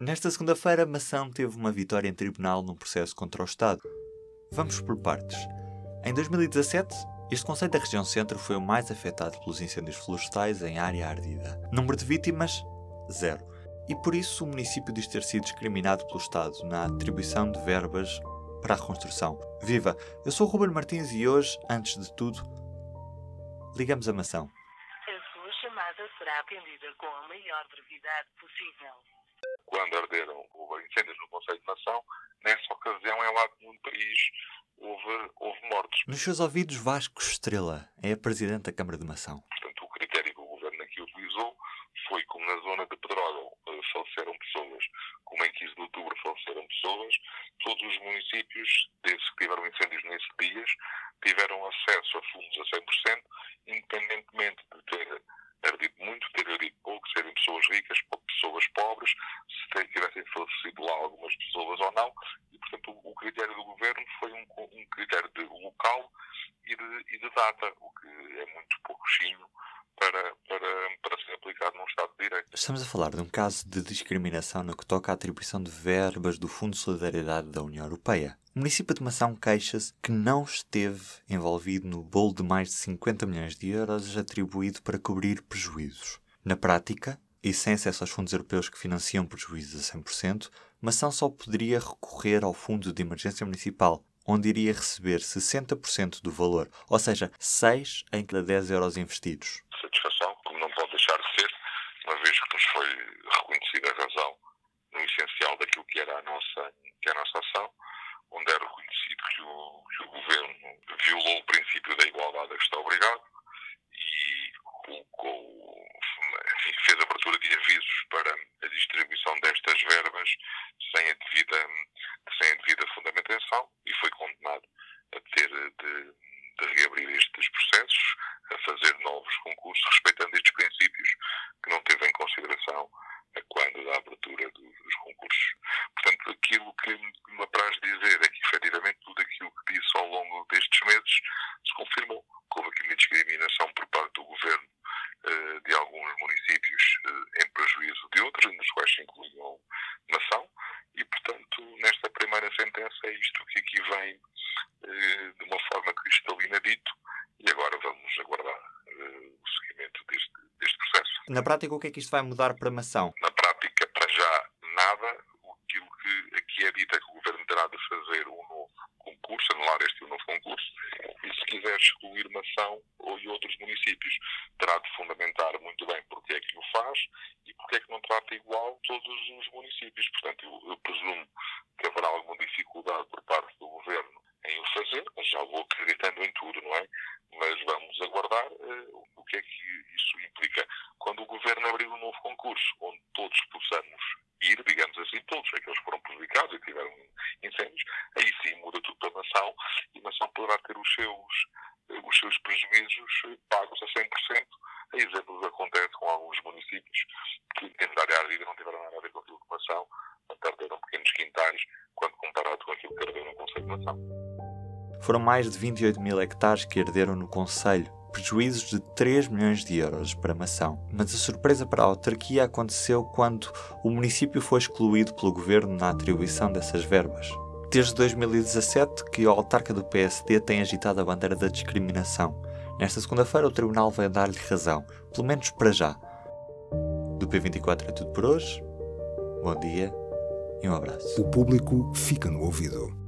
Nesta segunda-feira, Mação teve uma vitória em tribunal num processo contra o Estado. Vamos por partes. Em 2017, este Conselho da Região Centro foi o mais afetado pelos incêndios florestais em área ardida. Número de vítimas? Zero. E por isso o município diz ter sido discriminado pelo Estado na atribuição de verbas para a reconstrução. Viva! Eu sou o Ruben Martins e hoje, antes de tudo, ligamos a mação. A sua chamada será atendida com a maior brevidade possível. Quando arderam houve incêndios no Conselho de Nação, nessa ocasião, em lado nenhum país, houve, houve mortos. Nos seus ouvidos, Vasco Estrela é a Presidente da Câmara de Mação. Portanto, o critério que o Governo aqui utilizou foi como na zona de Pedrógão uh, faleceram pessoas, como em 15 de outubro faleceram pessoas, todos os municípios, desde que tiveram incêndios nesses dias, tiveram acesso a fundos a 100%, independentemente de ter ardido muito, ter ardido pouco, serem pessoas ricas pessoas pobres, se tivessem falecido lá algumas pessoas ou não, e portanto o critério do Governo foi um, um critério de local e de, e de data, o que é muito pouquinho para, para, para ser aplicado num Estado de Direito. Estamos a falar de um caso de discriminação no que toca à atribuição de verbas do Fundo de Solidariedade da União Europeia. O município de Mação queixa-se que não esteve envolvido no bolo de mais de 50 milhões de euros atribuído para cobrir prejuízos. Na prática, e sem acesso aos fundos europeus que financiam prejuízos a 100%, Mação só poderia recorrer ao Fundo de Emergência Municipal, onde iria receber 60% do valor, ou seja, 6 em cada 10 euros investidos. Satisfação, como não pode deixar de ser, uma vez que nos foi reconhecida a razão no essencial daquilo que era a nossa, que é a nossa ação, onde era reconhecido que o, que o governo violou o princípio da igualdade a que está obrigado e colocou, enfim, fez abertura de avisos para a distribuição destas verbas sem a devida, sem a devida fundamentação e foi condenado a ter de, de reabrir estes processos, a fazer novos concursos, respeitando estes princípios que não teve em consideração a quando da abertura dos, dos concursos. Portanto, aquilo que me apraz dizer é que, efetivamente, tudo aquilo que disse ao longo destes meses se confirmou. Que houve aqui uma discriminação por parte do governo alguns municípios uh, em prejuízo de outros, nos quais se incluiu nação, e, portanto, nesta primeira sentença é isto que aqui vem uh, de uma forma cristalina dito, e agora vamos aguardar o seguimento deste, deste processo. Na prática, o que é que isto vai mudar para a mação? Na prática, para já, nada. Aquilo que aqui é dito é que o Governo terá de fazer um novo concurso, anular este um novo concurso, excluir Mação ou e outros municípios, terá de fundamentar muito bem porque é que o faz e porque é que não trata igual todos os municípios. Portanto, eu, eu presumo que haverá alguma dificuldade por parte do Governo em o fazer, mas já vou acreditando em tudo, não é? Mas vamos aguardar uh, o que é que isso implica. Quando o Governo abrir um novo concurso, onde todos possamos ir, digamos assim, todos aqueles que foram prejudicados e tiveram incêndios, aí sim muda tudo para a nação e a nação poderá ter os seus, os seus prejuízos pagos a 100%. A exemplo acontece com alguns municípios que, dentro da área ardida, não tiveram nada a ver com a nação, perderam pequenos quintais, quando comparado com aquilo que arderam no Conselho de Nação. Foram mais de 28 mil hectares que arderam no Conselho, prejuízos de 3 milhões de euros para Mação. Mas a surpresa para a autarquia aconteceu quando o município foi excluído pelo governo na atribuição dessas verbas. Desde 2017 que o autarca do PSD tem agitado a bandeira da discriminação. Nesta segunda-feira o tribunal vai dar-lhe razão, pelo menos para já. Do P24 é tudo por hoje. Bom dia e um abraço. O público fica no ouvido.